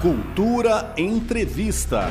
Cultura Entrevista.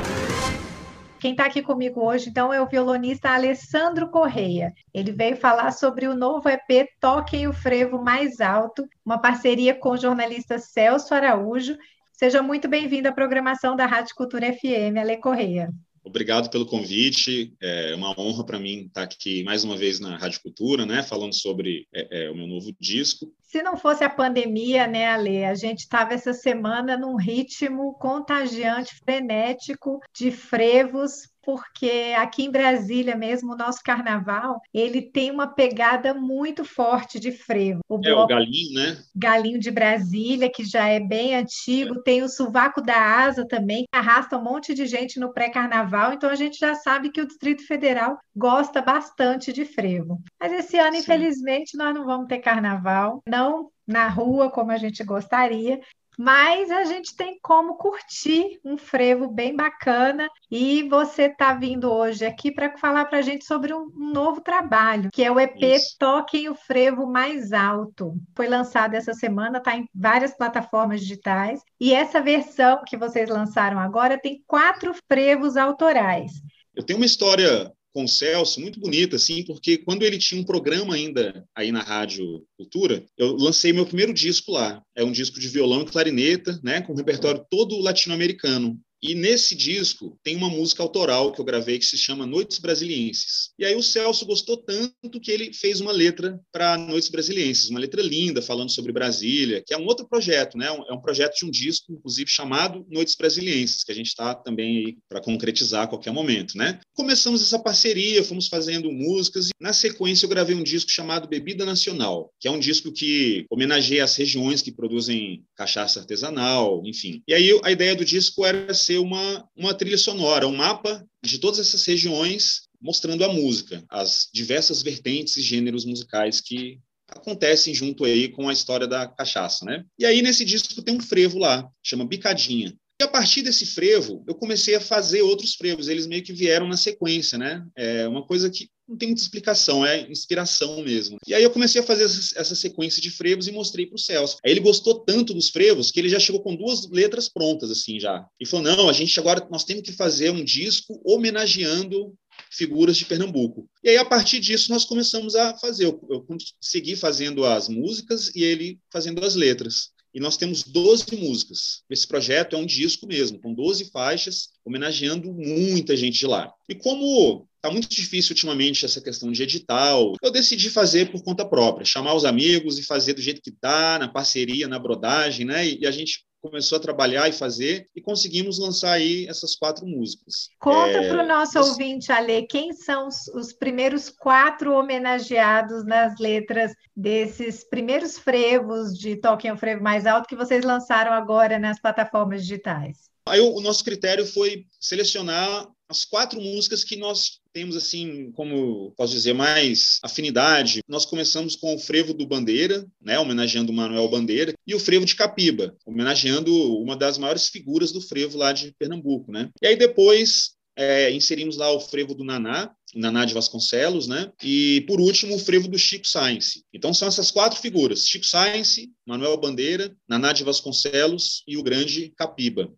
Quem está aqui comigo hoje, então, é o violonista Alessandro Correia. Ele veio falar sobre o novo EP Toquem o Frevo Mais Alto, uma parceria com o jornalista Celso Araújo. Seja muito bem-vindo à programação da Rádio Cultura FM, Ale Correia. Obrigado pelo convite. É uma honra para mim estar aqui mais uma vez na Rádio Cultura, né, falando sobre é, é, o meu novo disco. Se não fosse a pandemia, né, Ale, a gente estava essa semana num ritmo contagiante, frenético de frevos porque aqui em Brasília mesmo, o nosso carnaval, ele tem uma pegada muito forte de frevo. O, é, o galinho, né? Galinho de Brasília, que já é bem antigo, é. tem o sovaco da asa também, que arrasta um monte de gente no pré-carnaval, então a gente já sabe que o Distrito Federal gosta bastante de frevo. Mas esse ano, Sim. infelizmente, nós não vamos ter carnaval, não na rua como a gente gostaria, mas a gente tem como curtir um frevo bem bacana e você está vindo hoje aqui para falar para a gente sobre um, um, novo trabalho, que é o EP Isso. Toquem o Frevo Mais Alto. Foi lançado essa semana, está em várias plataformas digitais e essa versão que vocês lançaram agora tem quatro frevos autorais. Eu tenho uma história com o Celso, muito bonita, assim, porque quando ele tinha um programa ainda aí na Rádio Cultura, eu lancei meu primeiro disco lá. É um disco de violão e clarineta, né, com um repertório todo latino-americano. E nesse disco tem uma música autoral que eu gravei que se chama Noites Brasilienses. E aí o Celso gostou tanto que ele fez uma letra para Noites Brasilienses, uma letra linda falando sobre Brasília, que é um outro projeto, né? É um projeto de um disco, inclusive chamado Noites Brasilienses, que a gente está também aí para concretizar a qualquer momento, né? Começamos essa parceria, fomos fazendo músicas e na sequência eu gravei um disco chamado Bebida Nacional, que é um disco que homenageia as regiões que produzem cachaça artesanal, enfim. E aí a ideia do disco era ser uma, uma trilha sonora, um mapa de todas essas regiões mostrando a música, as diversas vertentes e gêneros musicais que acontecem junto aí com a história da cachaça, né? E aí nesse disco tem um frevo lá, chama Bicadinha. E a partir desse frevo, eu comecei a fazer outros frevos, eles meio que vieram na sequência, né? É uma coisa que não tem muita explicação, é inspiração mesmo. E aí eu comecei a fazer essa, sequência de frevos e mostrei para o Celso. Aí ele gostou tanto dos frevos que ele já chegou com duas letras prontas, assim, já. E falou, não, a gente agora, nós temos que fazer um disco homenageando figuras de Pernambuco. E aí, a partir disso, nós começamos a fazer. Eu, eu segui fazendo as músicas e ele fazendo as letras e nós temos 12 músicas. Esse projeto é um disco mesmo, com 12 faixas, homenageando muita gente de lá. E como está muito difícil ultimamente essa questão de edital, eu decidi fazer por conta própria, chamar os amigos e fazer do jeito que dá, na parceria, na brodagem, né? E, a gente começou a trabalhar e fazer e conseguimos lançar aí essas quatro músicas. Conta é, para o nosso ouvinte, Ale, quem são os, os, primeiros quatro homenageados nas letras desses primeiros frevos de Toquem o Frevo Mais Alto que vocês lançaram agora nas plataformas digitais? Aí o, o nosso critério foi selecionar as quatro músicas que nós temos assim, como posso dizer, mais afinidade. Nós começamos com o frevo do Bandeira, né, homenageando o Manuel Bandeira, e o frevo de Capiba, homenageando uma das maiores figuras do frevo lá de Pernambuco, né? E aí depois é, inserimos lá o frevo do Naná, Naná de Vasconcelos, né? E por último o frevo do Chico Science. Então são essas quatro figuras: Chico Science, Manuel Bandeira, Naná de Vasconcelos e o grande Capiba.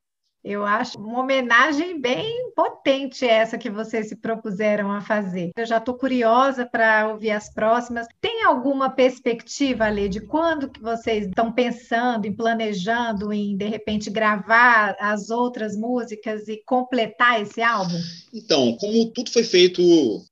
Eu acho uma homenagem bem potente essa que vocês se propuseram a fazer. Eu já estou curiosa para ouvir as próximas. Tem alguma perspectiva, Ale, de quando que vocês estão pensando, em planejando, em de repente gravar as outras músicas e completar esse álbum? Então, como tudo foi feito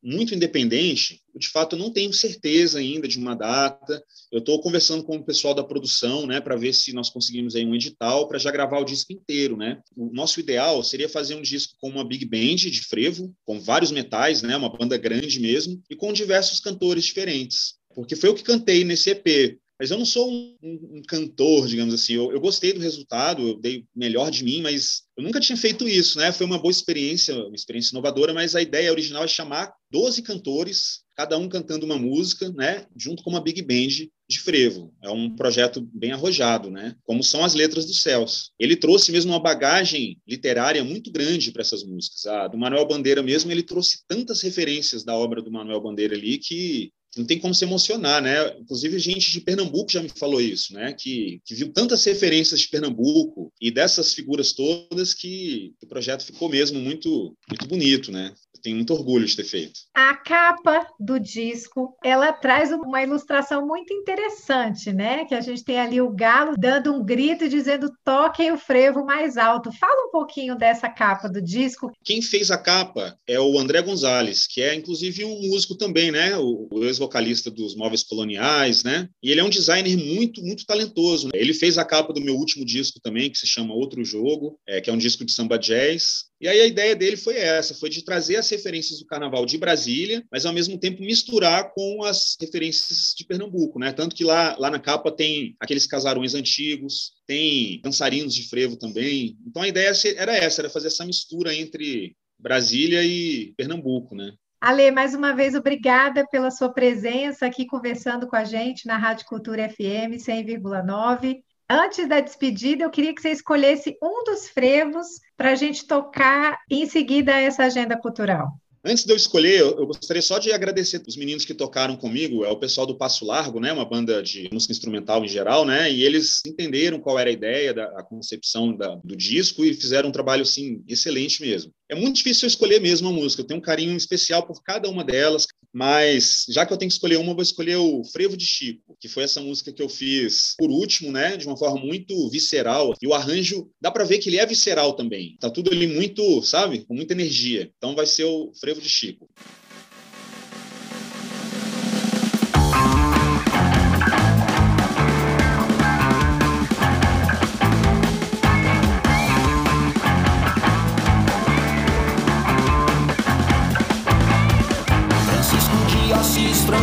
muito independente, de fato, não tenho certeza ainda de uma data. Eu estou conversando com o pessoal da produção, né, para ver se nós conseguimos aí um edital para já gravar o disco inteiro, né. O nosso ideal seria fazer um disco com uma big band de frevo, com vários metais, né, uma banda grande mesmo, e com diversos cantores diferentes. Porque foi o que cantei nesse EP. Mas eu não sou um, um, um cantor, digamos assim. Eu, eu, gostei do resultado, eu dei melhor de mim, mas eu nunca tinha feito isso, né? Foi uma boa experiência, uma experiência inovadora, mas a ideia original é chamar 12 cantores, cada um cantando uma música, né? Junto com uma big band de frevo. É um projeto bem arrojado, né? Como são as letras do Céus. Ele trouxe mesmo uma bagagem literária muito grande para essas músicas. A do Manuel Bandeira mesmo, ele trouxe tantas referências da obra do Manuel Bandeira ali que não tem como se emocionar, né? Inclusive, gente de Pernambuco já me falou isso, né? Que, que viu tantas referências de Pernambuco, E dessas figuras todas que o projeto ficou mesmo muito, muito bonito, né? Tenho muito orgulho de ter feito. A capa do disco, ela traz uma ilustração muito interessante, né? Que a gente tem ali o galo dando um grito e dizendo toquem o frevo mais alto. Fala um pouquinho dessa capa do disco. Quem fez a capa é o André Gonzalez, que é inclusive um músico também, né? O, ex-vocalista dos Móveis Coloniais, né? E ele é um designer muito, muito talentoso. Né? Ele fez a capa do meu último disco também, que se chama Outro Jogo, é, que é um disco de samba jazz. E aí a ideia dele foi essa, foi de trazer as referências do carnaval de Brasília, mas ao mesmo tempo misturar com as referências de Pernambuco, né? Tanto que lá, lá na capa tem aqueles casarões antigos, tem dançarinos de frevo também. Então a ideia era essa, era fazer essa mistura entre Brasília e Pernambuco, né? Ale, mais uma vez, obrigada pela sua presença aqui conversando com a gente na Rádio Cultura FM 100,9. Antes da despedida, eu queria que você escolhesse um dos frevos para a gente tocar em seguida essa agenda cultural. Antes de eu escolher, eu gostaria só de agradecer os meninos que tocaram comigo, é o pessoal do Passo Largo, né, uma banda de música instrumental em geral, né, e eles entenderam qual era a ideia, da, a concepção da, do disco e fizeram um trabalho, assim, excelente mesmo. É muito difícil escolher mesmo a música, eu tenho um carinho especial por cada uma delas, mas já que eu tenho que escolher uma, eu vou escolher o Frevo de Chico, que foi essa música que eu fiz por último, né, de uma forma muito visceral, e o arranjo, dá para ver que ele é visceral também, tá tudo ali muito, sabe, com muita energia. Então vai ser o Frevo Frevo de Chico.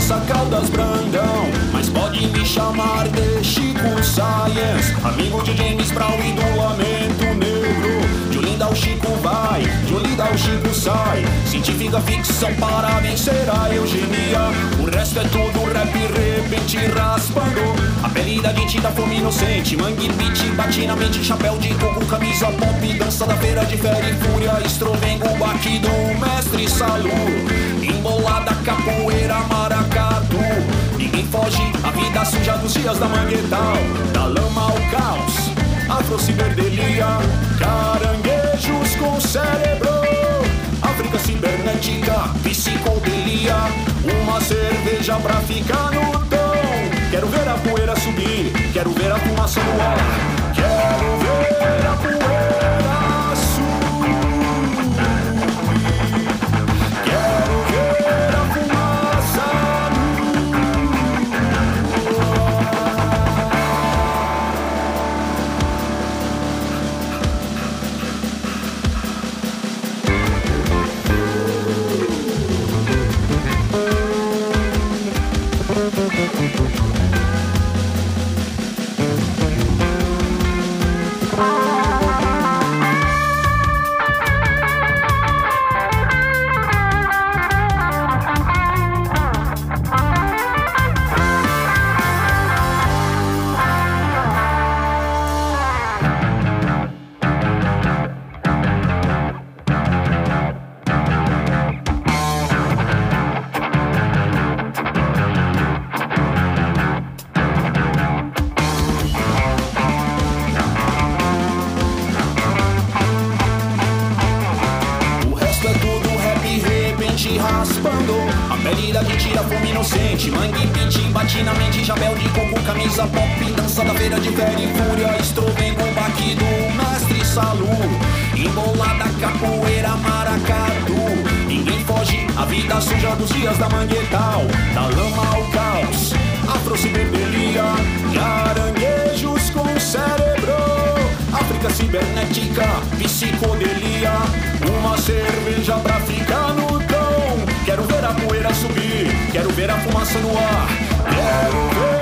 França Caldas Brandão. Mas pode me chamar de Chico Science. Amigo de James Brown e do o Chico sai Científica ficção para vencer a eugenia. O resto é tudo rap, repente raspando. A pele da gente da fome inocente. Mangue beat, bate na mente, chapéu de coco, camisa pop. Dança da feira de fera e fúria. Estrovengo, baque do mestre Salu. Embolada, capoeira, maracatu. Ninguém foge, a vida suja dos dias da manguetal. Da lama ao caos, afrociberdelia Caranguejos com cérebro. África cibernética, psicodelia Uma cerveja pra ficar inocente Mangue, beat, bate na mente Chapéu de coco, camisa pop Dança da feira de fera e fúria. Estrovengo, baque do mestre Salu Embolada, capoeira, maracatu. Ninguém foge, a vida suja dos dias da manguetal Da lama ao caos. Afrociberdelia Caranguejos com cérebro. África cibernética, psicodelia Uma cerveja pra ficar ver a fumaça no ar. Quero ver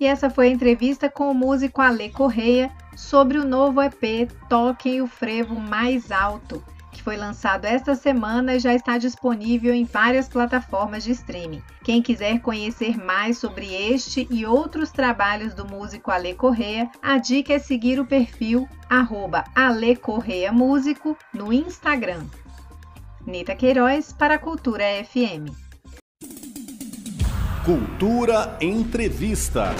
E essa foi a entrevista com o músico Ale Correia sobre o novo EP Toquem o Frevo Mais Alto, que foi lançado esta semana e já está disponível em várias plataformas de streaming. Quem quiser conhecer mais sobre este e outros trabalhos do músico Ale Correia, a dica é seguir o perfil Ale Músico no Instagram. Nita Queiroz para a Cultura FM. Cultura Entrevista.